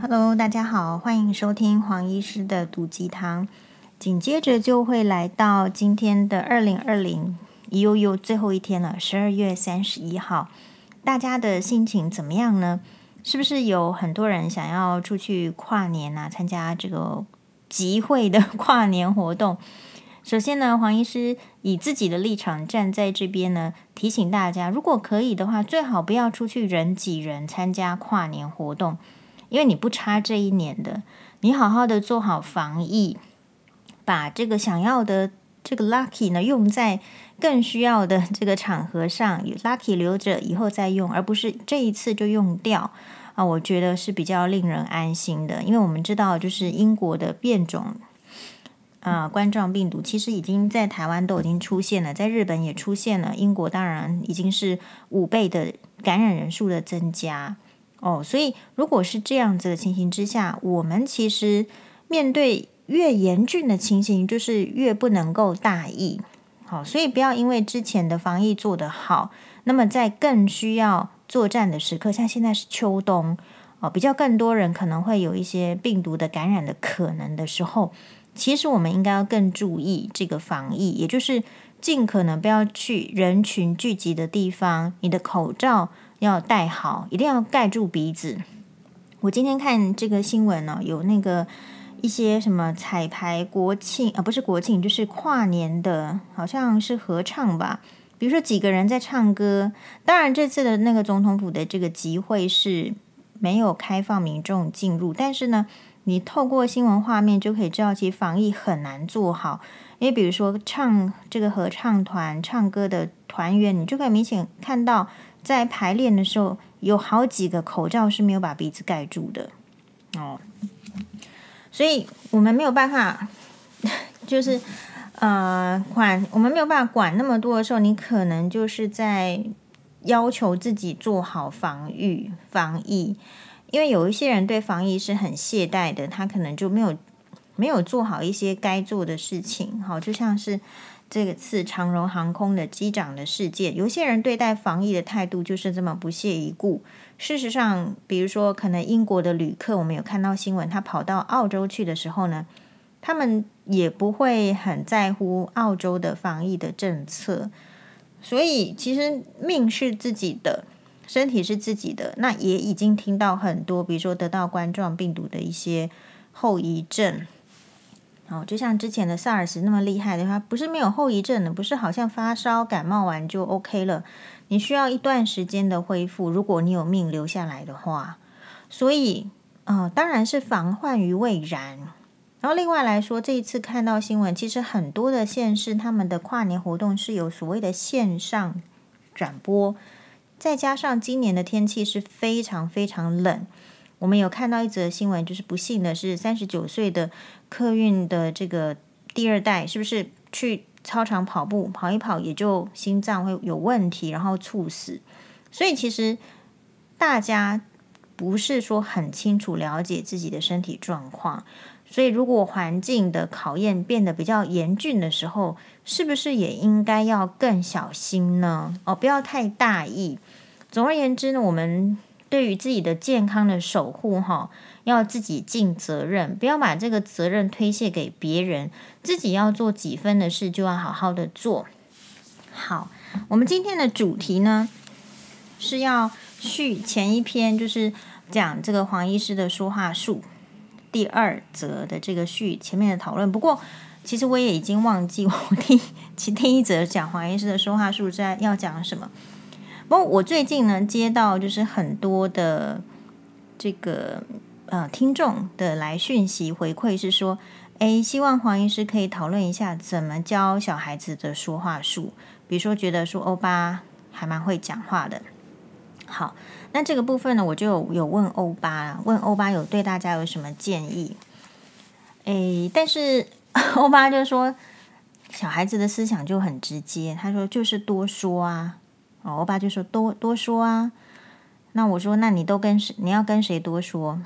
Hello，大家好，欢迎收听黄医师的毒鸡汤。紧接着就会来到今天的二零二零，又又最后一天了，十二月三十一号。大家的心情怎么样呢？是不是有很多人想要出去跨年啊？参加这个集会的 跨年活动？首先呢，黄医师以自己的立场站在这边呢，提醒大家，如果可以的话，最好不要出去人挤人参加跨年活动。因为你不差这一年的，你好好的做好防疫，把这个想要的这个 lucky 呢用在更需要的这个场合上，lucky 留着以后再用，而不是这一次就用掉啊。我觉得是比较令人安心的，因为我们知道，就是英国的变种啊冠状病毒其实已经在台湾都已经出现了，在日本也出现了，英国当然已经是五倍的感染人数的增加。哦，所以如果是这样子的情形之下，我们其实面对越严峻的情形，就是越不能够大意。好，所以不要因为之前的防疫做得好，那么在更需要作战的时刻，像现在是秋冬，哦，比较更多人可能会有一些病毒的感染的可能的时候，其实我们应该要更注意这个防疫，也就是尽可能不要去人群聚集的地方，你的口罩。要戴好，一定要盖住鼻子。我今天看这个新闻呢，有那个一些什么彩排国庆啊，不是国庆，就是跨年的，好像是合唱吧。比如说几个人在唱歌。当然，这次的那个总统府的这个集会是没有开放民众进入，但是呢，你透过新闻画面就可以知道，其实防疫很难做好。因为比如说唱这个合唱团唱歌的团员，你就可以明显看到。在排练的时候，有好几个口罩是没有把鼻子盖住的。哦，所以我们没有办法，就是呃管我们没有办法管那么多的时候，你可能就是在要求自己做好防御防疫，因为有一些人对防疫是很懈怠的，他可能就没有没有做好一些该做的事情，好，就像是。这个次长荣航空的机长的事件，有些人对待防疫的态度就是这么不屑一顾。事实上，比如说，可能英国的旅客，我们有看到新闻，他跑到澳洲去的时候呢，他们也不会很在乎澳洲的防疫的政策。所以，其实命是自己的，身体是自己的。那也已经听到很多，比如说得到冠状病毒的一些后遗症。哦，就像之前的 SARS 那么厉害的话，不是没有后遗症的，不是好像发烧感冒完就 OK 了，你需要一段时间的恢复。如果你有命留下来的话，所以，呃，当然是防患于未然。然后另外来说，这一次看到新闻，其实很多的县市他们的跨年活动是有所谓的线上转播，再加上今年的天气是非常非常冷。我们有看到一则新闻，就是不幸的是三十九岁的客运的这个第二代，是不是去操场跑步跑一跑，也就心脏会有问题，然后猝死。所以其实大家不是说很清楚了解自己的身体状况，所以如果环境的考验变得比较严峻的时候，是不是也应该要更小心呢？哦，不要太大意。总而言之呢，我们。对于自己的健康的守护，哈，要自己尽责任，不要把这个责任推卸给别人，自己要做几分的事，就要好好的做。好，我们今天的主题呢，是要续前一篇，就是讲这个黄医师的说话术第二则的这个续前面的讨论。不过，其实我也已经忘记我第其第一则讲黄医师的说话术在要讲什么。不过我最近呢，接到就是很多的这个呃听众的来讯息回馈是说，诶，希望黄医师可以讨论一下怎么教小孩子的说话术，比如说觉得说欧巴还蛮会讲话的。好，那这个部分呢，我就有，有问欧巴，问欧巴有对大家有什么建议？诶，但是 欧巴就说小孩子的思想就很直接，他说就是多说啊。哦，我爸就说多多说啊，那我说那你都跟谁？你要跟谁多说？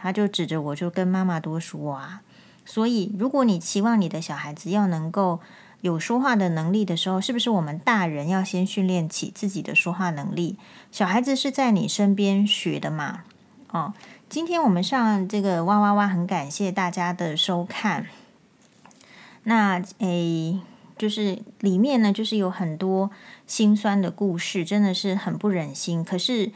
他就指着我就跟妈妈多说啊。所以，如果你期望你的小孩子要能够有说话的能力的时候，是不是我们大人要先训练起自己的说话能力？小孩子是在你身边学的嘛？哦，今天我们上这个哇哇哇，很感谢大家的收看。那诶，就是里面呢，就是有很多心酸的故事，真的是很不忍心。可是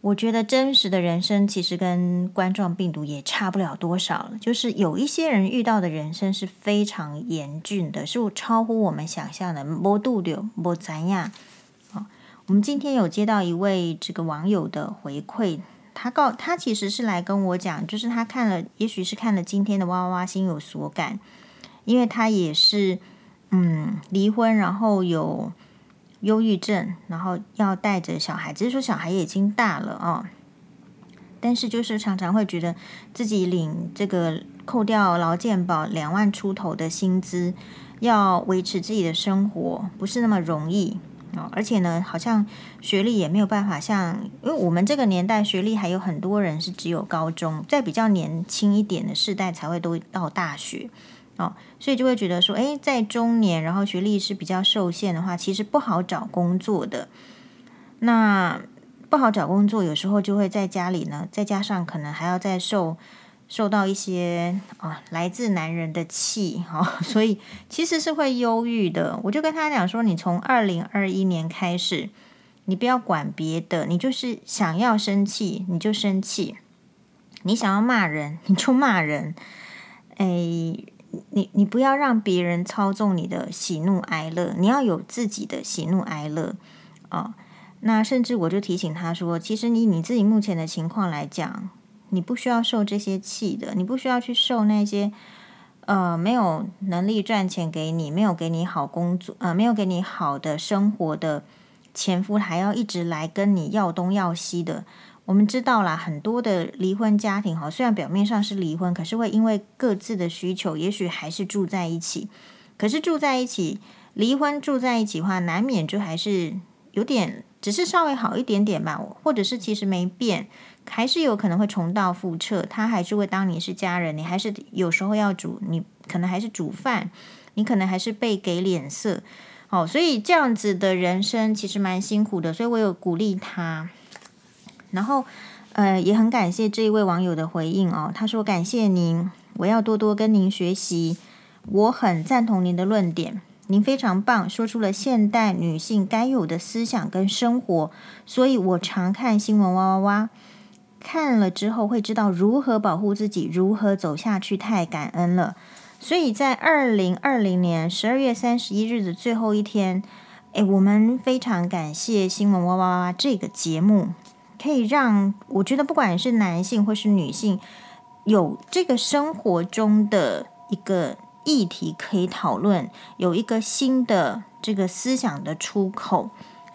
我觉得真实的人生其实跟冠状病毒也差不了多少了。就是有一些人遇到的人生是非常严峻的，是超乎我们想象的。无拄着，无知影。好，我们今天有接到一位这个网友的回馈。他告他其实是来跟我讲，就是他看了，也许是看了今天的哇哇哇，心有所感，因为他也是嗯离婚，然后有忧郁症，然后要带着小孩，只是说小孩已经大了哦，但是就是常常会觉得自己领这个扣掉劳健保两万出头的薪资，要维持自己的生活，不是那么容易。哦，而且呢，好像学历也没有办法像，因为我们这个年代学历还有很多人是只有高中，在比较年轻一点的世代才会都到大学，所以就会觉得说，诶，在中年然后学历是比较受限的话，其实不好找工作的。那不好找工作，有时候就会在家里呢，再加上可能还要再受。受到一些啊来自男人的气哈、所以其实是会忧郁的。我就跟他讲说，你从二零二一年开始，你不要管别的，你就是想要生气你就生气，你想要骂人你就骂人，哎，你你不要让别人操纵你的喜怒哀乐，你要有自己的喜怒哀乐啊、那甚至我就提醒他说，其实你你自己目前的情况来讲。你不需要受这些气的，你不需要去受那些，呃，没有能力赚钱给你，没有给你好工作，呃，没有给你好的生活的前夫，还要一直来跟你要东要西的。我们知道啦，很多的离婚家庭哈，虽然表面上是离婚，可是会因为各自的需求，也许还是住在一起。可是住在一起，离婚住在一起的话，难免就还是有点，只是稍微好一点点吧，或者是其实没变。还是有可能会重蹈覆辙，他还是会当你是家人，你还是有时候要煮，你可能还是煮饭，你可能还是被给脸色，哦，所以这样子的人生其实蛮辛苦的，所以我有鼓励他，然后呃也很感谢这一位网友的回应哦，他说感谢您，我要多多跟您学习，我很赞同您的论点，您非常棒，说出了现代女性该有的思想跟生活，所以我常看新闻哇哇哇。看了之后会知道如何保护自己，如何走下去，太感恩了。所以在二零二零年十二月三十一日的最后一天，诶，我们非常感谢新闻哇哇哇这个节目，可以让我觉得不管是男性或是女性，有这个生活中的一个议题可以讨论，有一个新的这个思想的出口，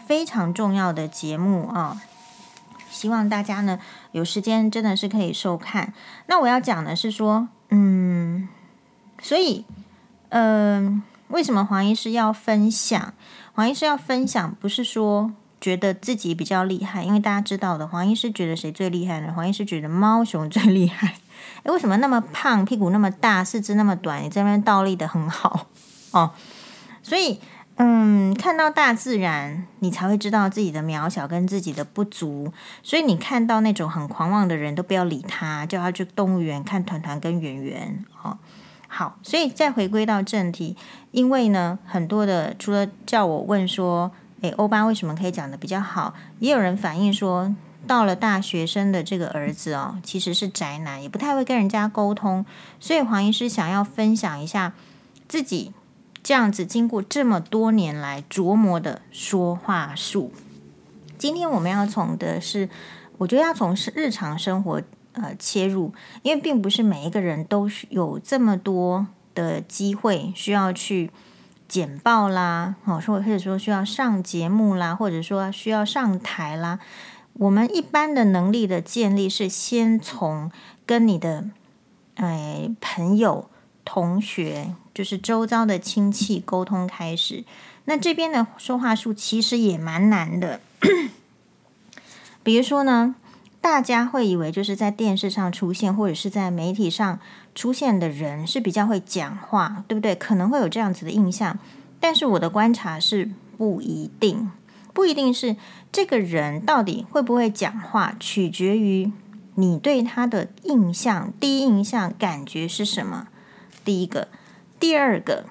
非常重要的节目啊。希望大家呢有时间真的是可以收看。那我要讲的是说，嗯，所以，嗯、为什么黄医师要分享？黄医师要分享，不是说觉得自己比较厉害，因为大家知道的，黄医师觉得谁最厉害呢？黄医师觉得猫熊最厉害。诶，为什么那么胖，屁股那么大，四肢那么短？你这边倒立得很好 哦，所以。嗯，看到大自然，你才会知道自己的渺小跟自己的不足。所以你看到那种很狂妄的人都不要理他，叫他去动物园看团团跟圆圆。哦，好，所以再回归到正题，因为呢，很多的除了叫我问说，诶，欧巴为什么可以讲得比较好，也有人反映说，到了大学生的这个儿子哦，其实是宅男，也不太会跟人家沟通。所以黄医师想要分享一下自己。这样子，经过这么多年来琢磨的说话术，今天我们要从的是，我觉得要从是日常生活呃切入，因为并不是每一个人都有这么多的机会需要去简报啦，哦，说或者说需要上节目啦，或者说需要上台啦。我们一般的能力的建立是先从跟你的哎朋友。同学就是周遭的亲戚沟通开始，那这边的说话术其实也蛮难的。比如说呢，大家会以为就是在电视上出现或者是在媒体上出现的人是比较会讲话，对不对？可能会有这样子的印象，但是我的观察是不一定，不一定是这个人到底会不会讲话，取决于你对他的印象，第一印象感觉是什么？第一个，第二个，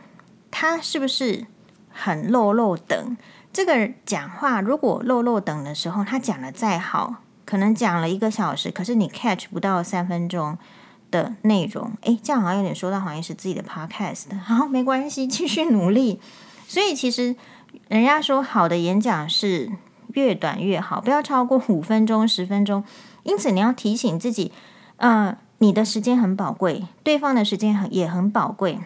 他是不是很落落长？这个讲话如果落落长的时候，他讲的再好，可能讲了一个小时，可是你 catch 不到三分钟的内容。诶，这样好像有点说到好像是自己的 podcast。好，没关系，继续努力。所以其实人家说好的演讲是越短越好，不要超过 五分钟、十分钟。因此你要提醒自己，嗯、你的时间很宝贵，对方的时间很也很宝贵。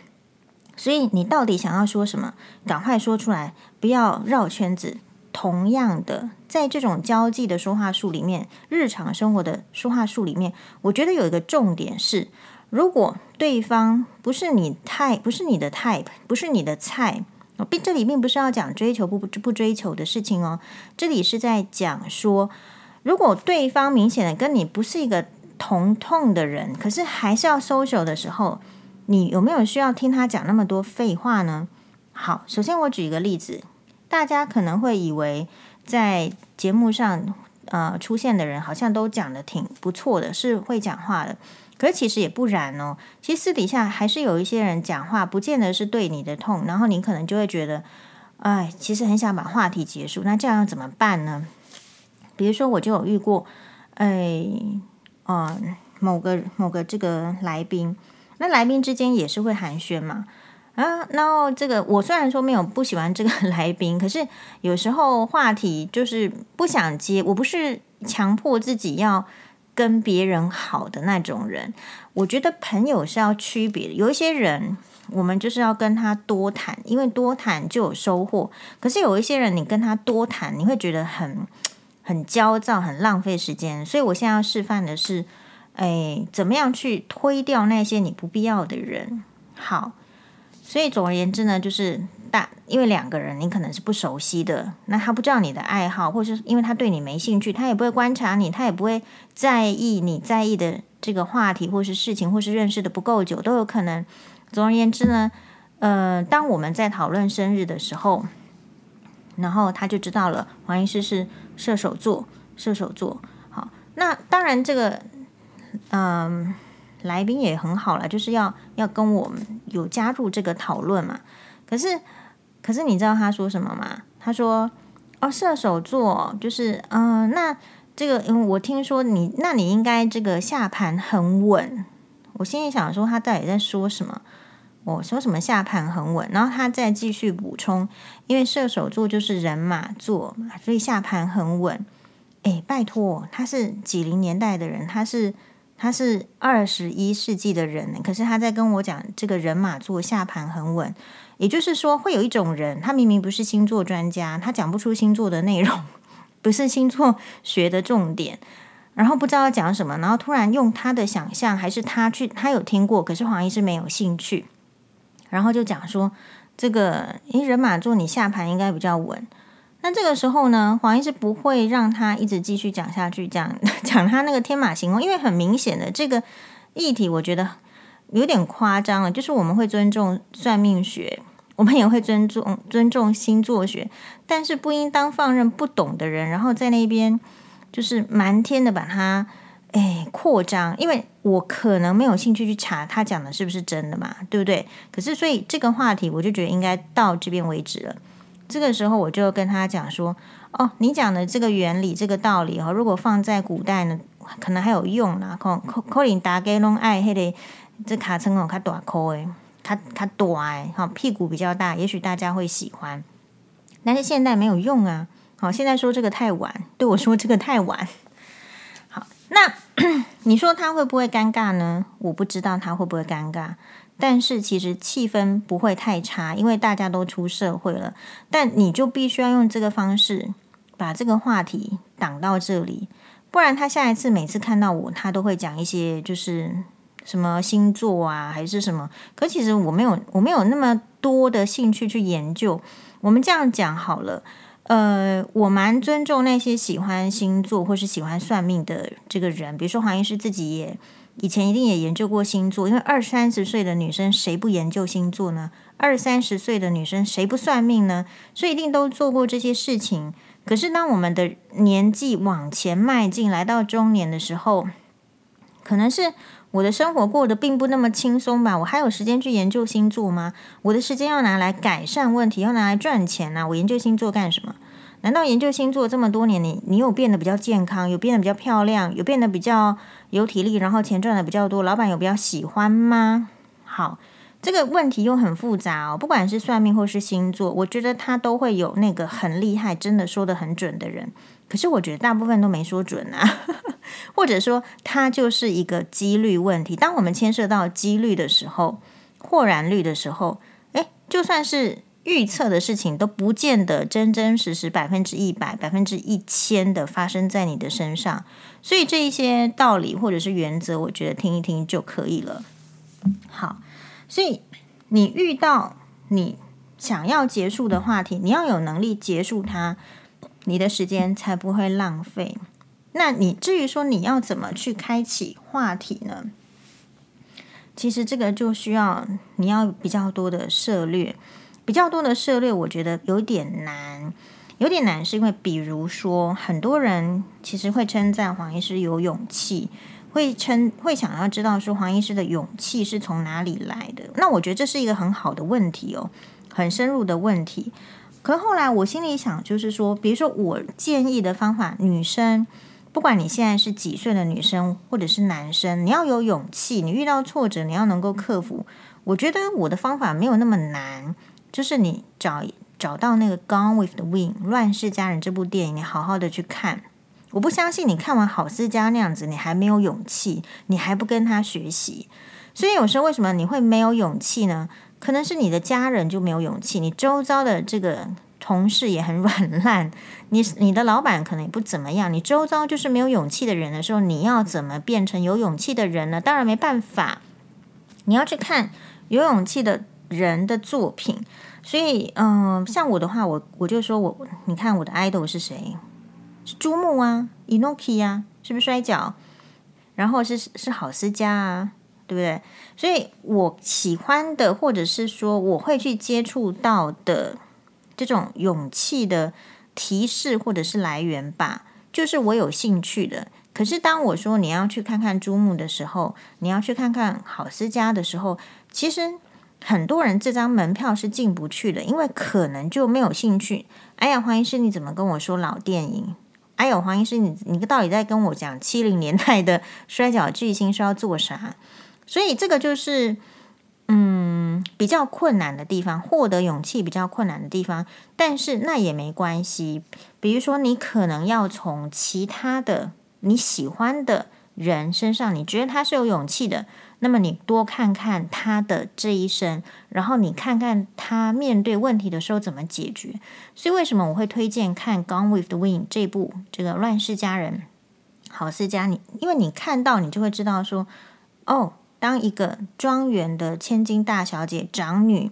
所以你到底想要说什么？赶快说出来，不要绕圈子。同样的，在这种交际的说话术里面，日常生活的说话术里面，我觉得有一个重点是：如果对方不是你太不是你的 type，不是你的菜，并这里并不是要讲追求不不追求的事情哦。这里是在讲说，如果对方明显的跟你不是一个同痛的人，可是还是要 social 的时候。你有没有需要听他讲那么多废话呢？好，首先我举一个例子，大家可能会以为在节目上呃出现的人好像都讲的挺不错的，是会讲话的，可是其实也不然哦。其实私底下还是有一些人讲话，不见得是对你的痛，然后你可能就会觉得，哎，其实很想把话题结束，那这样要怎么办呢？比如说，我就有遇过，哎，呃，某个某个这个来宾。那来宾之间也是会寒暄嘛，啊，然后这个我虽然说没有不喜欢这个来宾，可是有时候话题就是不想接。我不是强迫自己要跟别人好的那种人，我觉得朋友是要区别的。有一些人，我们就是要跟他多谈，因为多谈就有收获。可是有一些人，你跟他多谈，你会觉得很很焦躁，很浪费时间。所以我现在要示范的是。哎，怎么样去推掉那些你不必要的人？好，所以总而言之呢，就是大，因为两个人你可能是不熟悉的，那他不知道你的爱好，或是因为他对你没兴趣，他也不会观察你，他也不会在意你在意的这个话题或是事情，或是认识的不够久都有可能。总而言之呢，呃，当我们在讨论生日的时候，然后他就知道了黄医师是射手座，射手座。好，那当然这个。嗯，来宾也很好了，就是要要跟我们有加入这个讨论嘛。可是，可是你知道他说什么吗？他说：“哦，射手座就是嗯，那这个因为我听说你，那你应该这个下盘很稳。”我心里想说，他到底在说什么？我说什么下盘很稳？然后他再继续补充，因为射手座就是人马座嘛，所以下盘很稳。哎，拜托，他是几零年代的人，他是。他是二十一世纪的人，可是他在跟我讲这个人马座下盘很稳，也就是说会有一种人，他明明不是星座专家，他讲不出星座的内容，不是星座学的重点，然后不知道讲什么，然后突然用他的想象，还是他去他有听过，可是黄医师没有兴趣，然后就讲说这个，诶，人马座你下盘应该比较稳。那这个时候呢，黄医师不会让他一直继续讲下去，讲 讲他那个天马行空，因为很明显的这个议题，我觉得有点夸张了。就是我们会尊重算命学，我们也会尊重尊重星座学，但是不应当放任不懂的人，然后在那边就是满天的把它哎扩张，因为我可能没有兴趣去查他讲的是不是真的嘛，对不对？可是所以这个话题，我就觉得应该到这边为止了。这个时候我就跟他讲说：“哦，你讲的这个原理、这个道理哦，如果放在古代呢，可能还有用啦。可可可能大家拢爱迄个这卡称哦，较大颗诶，较较大诶，好屁股比较大，也许大家会喜欢。但是现在没有用啊。好，现在说这个太晚，对我说这个太晚。好，那 你说他会不会尴尬呢？我不知道他会不会尴尬。”但是其实气氛不会太差，因为大家都出社会了。但你就必须要用这个方式把这个话题挡到这里，不然他下一次每次看到我，他都会讲一些就是什么星座啊，还是什么。可其实我没有，我没有那么多的兴趣去研究。我们这样讲好了，呃，我蛮尊重那些喜欢星座或是喜欢算命的这个人，比如说黄医师自己也。以前一定也研究过星座，因为二三十岁的女生谁不研究星座呢？二三十岁的女生谁不算命呢？所以一定都做过这些事情。可是当我们的年纪往前迈进，来到中年的时候，可能是我的生活过得并不那么轻松吧？我还有时间去研究星座吗？我的时间要拿来改善问题，要拿来赚钱啊？我研究星座干什么？难道研究星座这么多年，你你有变得比较健康，有变得比较漂亮，有变得比较有体力，然后钱赚的比较多，老板有比较喜欢吗？好。这个问题又很复杂哦，不管是算命或是星座，我觉得他都会有那个很厉害、真的说得很准的人。可是我觉得大部分都没说准啊，或者说它就是一个几率问题。当我们牵涉到几率的时候，或然率的时候，诶，就算是预测的事情，都不见得真真实实百分之一百、百分之一千的发生在你的身上。所以这一些道理或者是原则，我觉得听一听就可以了。好。所以，你遇到你想要结束的话题，你要有能力结束它，你的时间才不会浪费。那你至于说你要怎么去开启话题呢？其实这个就需要你要比较多的涉猎，比较多的涉猎，我觉得有点难，有点难，是因为比如说很多人其实会称赞黄医师有勇气。会称会想要知道说黄医师的勇气是从哪里来的？那我觉得这是一个很好的问题哦，很深入的问题。可后来我心里想，就是说，比如说我建议的方法，女生不管你现在是几岁的女生或者是男生，你要有勇气，你遇到挫折你要能够克服。我觉得我的方法没有那么难，就是你找找到那个《Gone with the Wind》乱世佳人这部电影，你好好的去看。我不相信你看完郝思嘉那样子，你还没有勇气，你还不跟他学习。所以有时候为什么你会没有勇气呢？可能是你的家人就没有勇气，你周遭的这个同事也很 软烂，你你的老板可能也不怎么样，你周遭就是没有勇气的人的时候，你要怎么变成有勇气的人呢？当然没办法，你要去看有勇气的人的作品。所以，嗯、像我的话，我我就说我，你看我的 idol 是谁？珠穆啊，Inoki 啊，是不是摔角？然后是是郝思嘉啊，对不对？所以我喜欢的，或者是说我会去接触到的这种勇气的提示或者是来源吧，就是我有兴趣的。可是当我说你要去看看珠穆的时候，你要去看看郝思嘉的时候，其实很多人这张门票是进不去的，因为可能就没有兴趣。哎呀，黄医师，你怎么跟我说老电影？还有黄医师，你你到底在跟我讲七零年代的摔角巨星是要做啥？所以这个就是嗯比较困难的地方，获得勇气比较困难的地方。但是那也没关系，比如说你可能要从其他的你喜欢的人身上，你觉得他是有勇气的。那么你多看看他的这一生，然后你看看他面对问题的时候怎么解决。所以为什么我会推荐看《Gone with the Wind》这部这个乱世佳人好思嘉？你因为你看到你就会知道说，哦，当一个庄园的千金大小姐长女，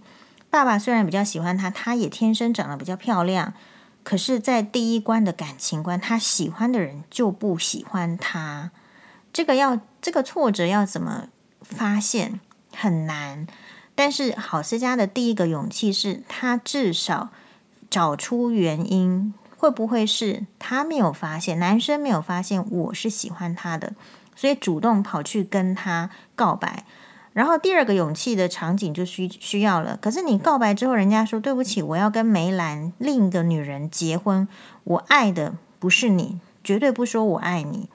爸爸虽然比较喜欢她，她也天生长得比较漂亮，可是，在第一关的感情观，她喜欢的人就不喜欢她。这个要这个挫折要怎么？发现很难，但是郝思嘉的第一个勇气是他至少找出原因，会不会是他没有发现，男生没有发现我是喜欢他的，所以主动跑去跟他告白。然后第二个勇气的场景就需需要了，可是你告白之后，人家说对不起，我要跟梅兰另一个女人结婚，我爱的不是你，绝对不说我爱你。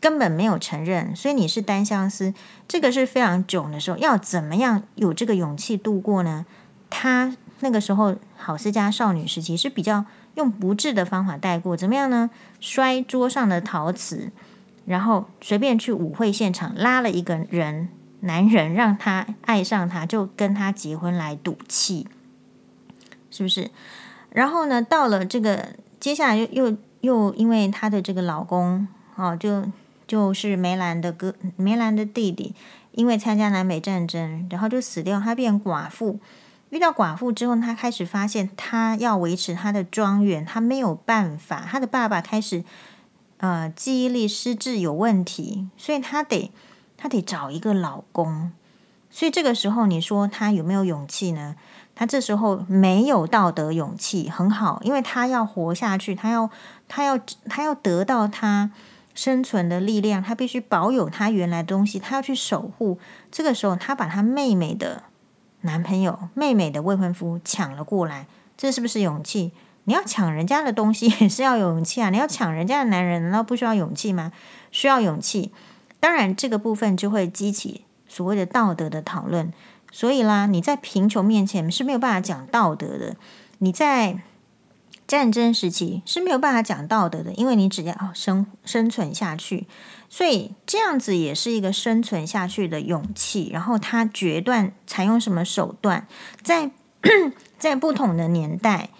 根本没有承认，所以你是单相思，这个是非常囧的时候，要怎么样有这个勇气度过呢？他那个时候郝思嘉少女时期是比较用不智的方法带过，怎么样呢？摔桌上的陶瓷，然后随便去舞会现场拉了一个人，男人让他爱上他，就跟他结婚来赌气，是不是？然后呢，到了这个接下来又又又因为她的这个老公哦，就。就是梅兰的哥，梅兰的弟弟，因为参加南北战争，然后就死掉。他变寡妇，遇到寡妇之后，他开始发现他要维持他的庄园，他没有办法。他的爸爸开始呃记忆力失智有问题，所以他得他得找一个老公。所以这个时候，你说他有没有勇气呢？他这时候没有道德勇气，很好，因为他要活下去，他要他要他要得到他。生存的力量，他必须保有他原来的东西，他要去守护。这个时候，他把他妹妹的男朋友、妹妹的未婚夫抢了过来，这是不是勇气？你要抢人家的东西 也是要有勇气啊！你要抢人家的男人，难道不需要勇气吗？需要勇气。当然，这个部分就会激起所谓的道德的讨论。所以啦，你在贫穷面前是没有办法讲道德的。你在战争时期是没有办法讲道德的，因为你只要生生存下去，所以这样子也是一个生存下去的勇气。然后他决断采用什么手段，在 在不同的年代，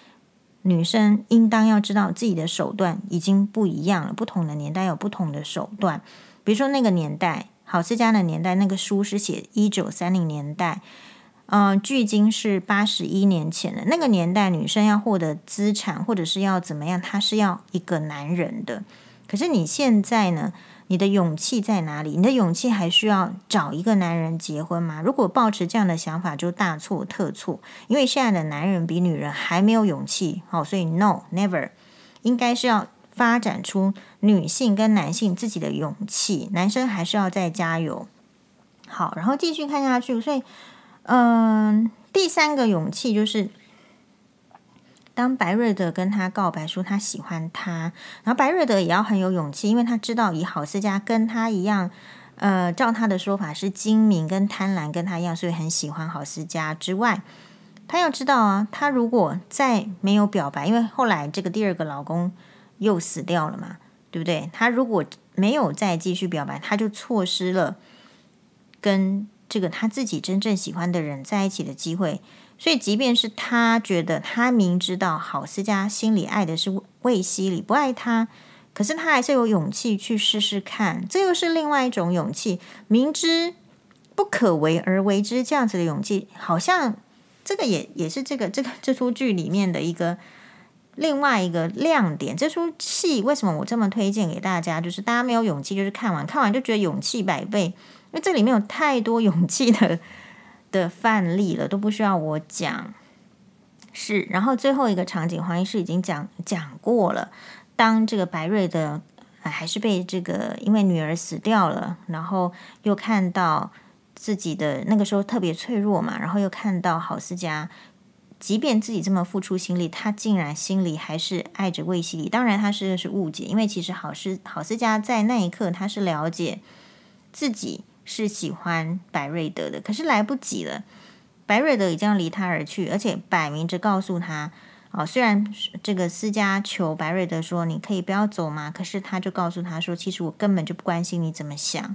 女生应当要知道自己的手段已经不一样了。不同的年代有不同的手段，比如说那个年代，郝思嘉的年代，那个书是写一九三零年代。嗯、距今是八十一年前的那个年代，女生要获得资产或者是要怎么样，她是要一个男人的。可是你现在呢？你的勇气在哪里？你的勇气还需要找一个男人结婚吗？如果抱持这样的想法，就大错特错。因为现在的男人比女人还没有勇气，好，所以 no never，应该是要发展出女性跟男性自己的勇气。男生还是要再加油。好，然后继续看下去，所以。嗯，第三个勇气就是，当白瑞德跟他告白说他喜欢他，然后白瑞德也要很有勇气，因为他知道以郝思嘉跟他一样，呃，照他的说法是精明跟贪婪跟他一样，所以很喜欢郝思嘉之外，他要知道啊，他如果再没有表白，因为后来这个第二个老公又死掉了嘛，对不对？他如果没有再继续表白，他就错失了跟。这个他自己真正喜欢的人在一起的机会，所以即便是他觉得他明知道郝思嘉心里爱的是魏西里，不爱他，可是他还是有勇气去试试看，这又是另外一种勇气，明知不可为而为之这样子的勇气，好像这个也也是这个这个这出剧里面的一个另外一个亮点。这出戏为什么我这么推荐给大家？就是大家没有勇气，就是看完看完就觉得勇气百倍。因为这里面有太多勇气的 的范例了，都不需要我讲。是，然后最后一个场景，黄医师已经讲讲过了。当这个白瑞的还是被这个因为女儿死掉了，然后又看到自己的那个时候特别脆弱嘛，然后又看到郝思嘉，即便自己这么付出心力，他竟然心里还是爱着魏希礼。当然他是是误解，因为其实郝思郝思嘉在那一刻他是了解自己。是喜欢白瑞德的，可是来不及了。白瑞德已经要离他而去，而且摆明着告诉他：哦，虽然这个思嘉求白瑞德说你可以不要走吗？可是他就告诉他说，其实我根本就不关心你怎么想。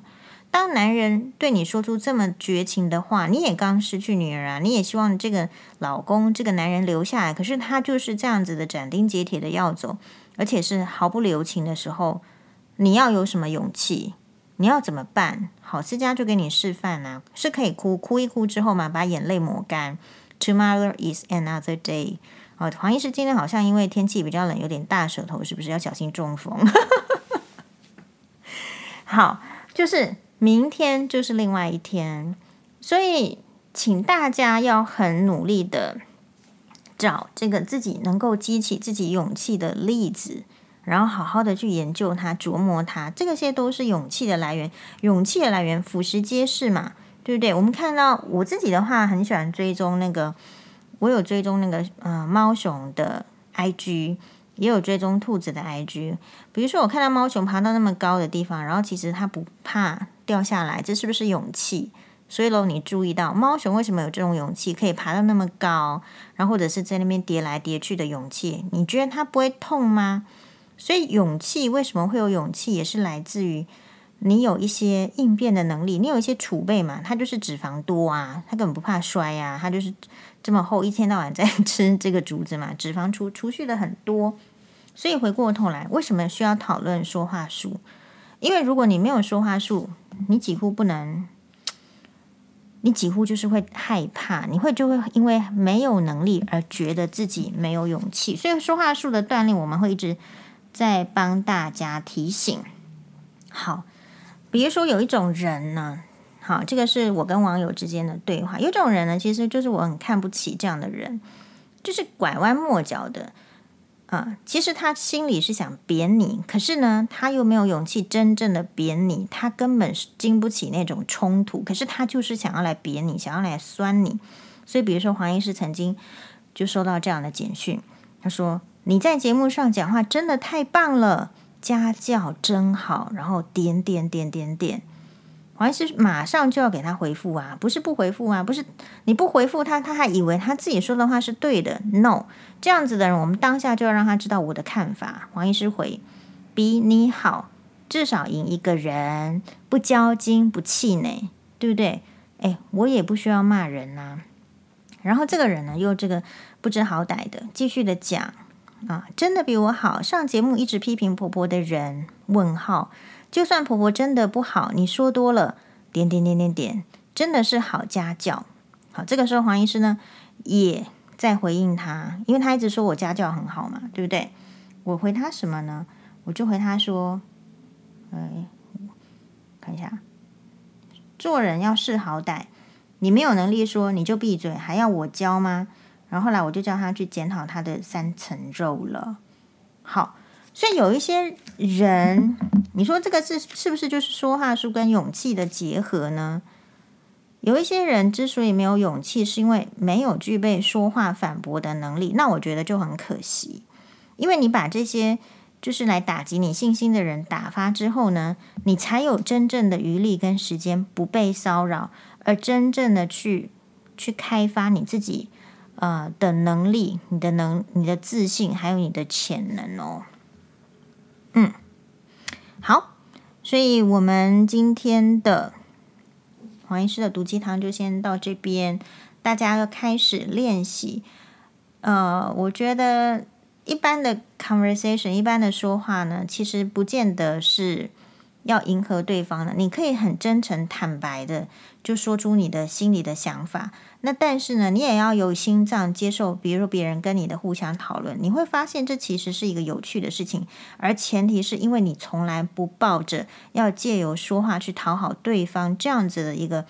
当男人对你说出这么绝情的话，你也刚失去女儿啊，你也希望这个老公这个男人留下来，可是他就是这样子的斩钉截铁的要走，而且是毫不留情的时候，你要有什么勇气？你要怎么办？好思佳就给你示范啊，是可以哭，哭一哭之后嘛，把眼泪抹干。Tomorrow is another day。哦，黄医师今天好像因为天气比较冷，有点大舌头，是不是要小心中风？好，就是明天就是另外一天，所以请大家要很努力的找这个自己能够激起自己勇气的例子。然后好好的去研究它、琢磨它，这个些都是勇气的来源。勇气的来源，俯拾皆是嘛，对不对？我们看到我自己的话，很喜欢追踪那个，我有追踪那个呃猫熊的 IG，也有追踪兔子的 IG。比如说，我看到猫熊爬到那么高的地方，然后其实它不怕掉下来，这是不是勇气？所以喽，你注意到猫熊为什么有这种勇气，可以爬到那么高，然后或者是在那边叠来叠去的勇气？你觉得它不会痛吗？所以，勇气为什么会有勇气，也是来自于你有一些应变的能力，你有一些储备嘛。它就是脂肪多啊，它根本不怕摔呀、啊，它就是这么厚，一天到晚在 吃这个竹子嘛，脂肪储储蓄的很多。所以回过头来，为什么需要讨论说话术？因为如果你没有说话术，你几乎不能，你几乎就是会害怕，你会就会因为没有能力而觉得自己没有勇气。所以说话术的锻炼，我们会一直。在帮大家提醒，好，比如说有一种人呢，好，这个是我跟网友之间的对话。有一种人呢，其实就是我很看不起这样的人，就是拐弯抹角的，啊，其实他心里是想扁你，可是呢，他又没有勇气真正的扁你，他根本是经不起那种冲突。可是他就是想要来扁你，想要来酸你。所以，比如说黄医师曾经就收到这样的简讯，他说：“你在节目上讲话真的太棒了，家教真好。”然后点点点点点。黄医师马上就要给他回复啊，不是不回复啊，不是你不回复他，他还以为他自己说的话是对的。No，这样子的人，我们当下就要让他知道我的看法。黄医师回，比你好，至少赢一个人，不骄矜，不气馁，对不对？哎，我也不需要骂人呐、然后这个人呢，又这个不知好歹的，继续的讲啊，真的比我好，上节目一直批评婆婆的人，问号。就算婆婆真的不好，你说多了，点点点点点，真的是好家教。好，这个时候黄医师呢也在回应他，因为他一直说我家教很好嘛，对不对？我回他什么呢？我就回他说，哎，看一下，做人要识好歹，你没有能力说，你就闭嘴，还要我教吗？然后后来我就叫他去检讨他的三层肉了。好。所以有一些人，你说这个是是不是就是说话术跟勇气的结合呢？有一些人之所以没有勇气，是因为没有具备说话反驳的能力。那我觉得就很可惜，因为你把这些就是来打击你信心的人打发之后呢，你才有真正的余力跟时间不被骚扰，而真正的去去开发你自己呃的能力、你的能、你的自信，还有你的潜能哦。嗯，好，所以我们今天的黄医师的毒鸡汤就先到这边，大家要开始练习。呃，我觉得一般的 conversation，一般的说话呢，其实不见得是要迎合对方的，你可以很真诚坦白的就说出你的心里的想法。那但是呢，你也要有心脏接受，比如说别人跟你的互相讨论，你会发现这其实是一个有趣的事情，而前提是因为你从来不抱着要借由说话去讨好对方这样子的一个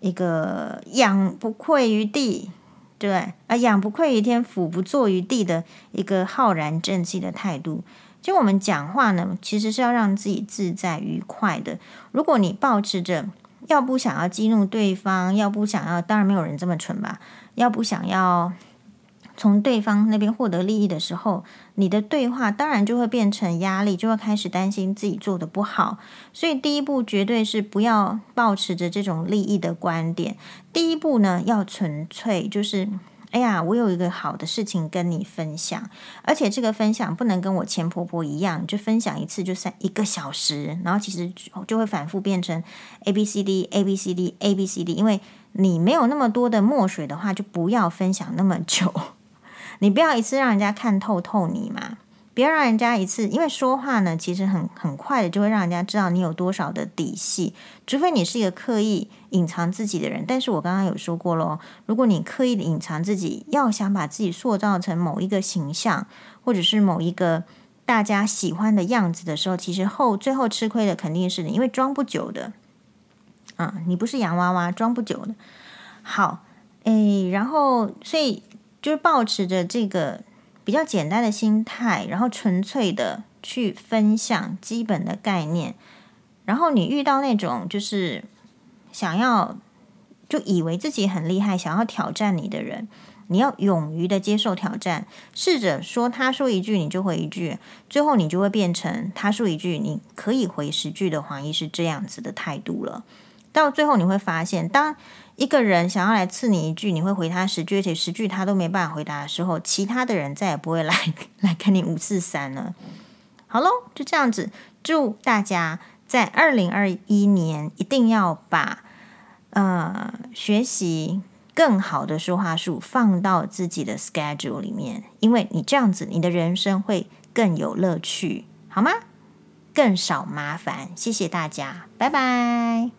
一个仰不愧于地，对，啊仰不愧于天，俯不怍于地的一个浩然正气的态度。就我们讲话呢，其实是要让自己自在愉快的。如果你抱持着，要不想要激怒对方，要不想要，当然没有人这么蠢吧？要不想要从对方那边获得利益的时候，你的对话当然就会变成压力，就会开始担心自己做得不好。所以第一步绝对是不要抱持着这种利益的观点。第一步呢，要纯粹就是。哎呀，我有一个好的事情跟你分享，而且这个分享不能跟我前婆婆一样，就分享一次就三一个小时，然后其实就会反复变成 A B C D A B C D A B C D，因为你没有那么多的墨水的话，就不要分享那么久，你不要一次让人家看透透你嘛。不要让人家一次，因为说话呢，其实很很快的就会让人家知道你有多少的底细。除非你是一个刻意隐藏自己的人，但是我刚刚有说过咯，如果你刻意的隐藏自己，要想把自己塑造成某一个形象，或者是某一个大家喜欢的样子的时候，其实后最后吃亏的肯定是你，因为装不久的。啊、你不是洋娃娃，装不久的。好，诶，然后所以就是保持着这个。比较简单的心态，然后纯粹的去分享基本的概念，然后你遇到那种就是想要就以为自己很厉害，想要挑战你的人，你要勇于的接受挑战，试着说他说一句你就回一句，最后你就会变成他说一句你可以回十句的黄奕是这样子的态度了。到最后你会发现，当一个人想要来刺你一句，你会回他十句，而且十句他都没办法回答的时候，其他的人再也不会来来跟你五四三了。好喽，就这样子，祝大家在二零二一年一定要把呃学习更好的说话术放到自己的 schedule 里面，因为你这样子，你的人生会更有乐趣，好吗？更少麻烦。谢谢大家，拜拜。